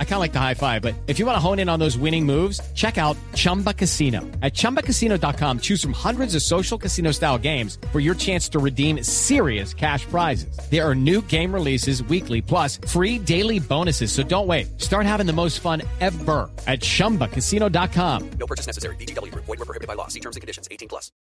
I kind of like the high five, but if you want to hone in on those winning moves, check out Chumba Casino. At chumbacasino.com, choose from hundreds of social casino style games for your chance to redeem serious cash prizes. There are new game releases weekly, plus free daily bonuses. So don't wait. Start having the most fun ever at chumbacasino.com. No purchase necessary. BGW. Void were prohibited by law. See terms and conditions. 18 plus.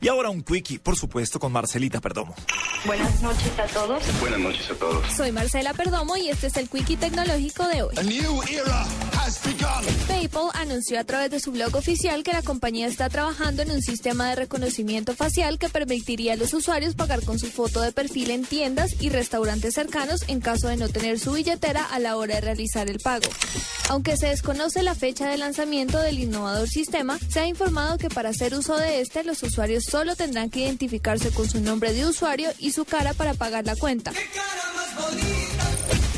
Y ahora un quickie, por supuesto, con Marcelita Perdomo. Buenas noches a todos. Buenas noches a todos. Soy Marcela Perdomo y este es el Quickie Tecnológico de hoy. PayPal anunció a través de su blog oficial que la compañía está trabajando en un sistema de reconocimiento facial que permitiría a los usuarios pagar con su foto de perfil en tiendas y restaurantes cercanos en caso de no tener su billetera a la hora de realizar el pago. Aunque se desconoce la fecha de lanzamiento del innovador sistema, se ha informado que para hacer uso de este, los usuarios solo tendrán que identificarse con su nombre de usuario y su cara para pagar la cuenta.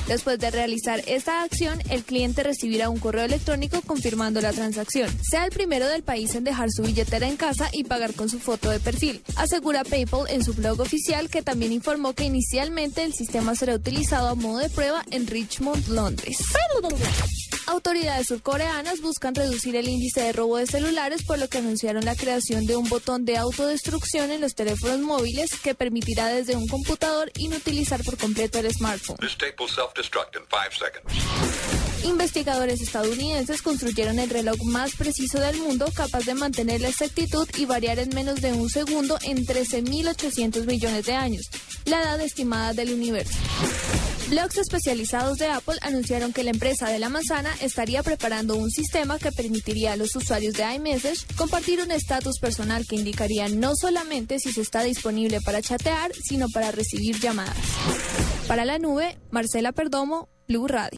Después de realizar esta acción, el cliente recibirá un correo electrónico confirmando la transacción. Sea el primero del país en dejar su billetera en casa y pagar con su foto de perfil. Asegura PayPal en su blog oficial que también informó que inicialmente el sistema será utilizado a modo de prueba en Richmond, Londres. Autoridades surcoreanas buscan reducir el índice de robo de celulares, por lo que anunciaron la creación de un botón de autodestrucción en los teléfonos móviles que permitirá desde un computador inutilizar por completo el smartphone. Investigadores estadounidenses construyeron el reloj más preciso del mundo, capaz de mantener la exactitud y variar en menos de un segundo en 13.800 millones de años, la edad estimada del universo. Blogs especializados de Apple anunciaron que la empresa de la manzana estaría preparando un sistema que permitiría a los usuarios de iMessage compartir un estatus personal que indicaría no solamente si se está disponible para chatear, sino para recibir llamadas. Para la nube, Marcela Perdomo, Blue Radio.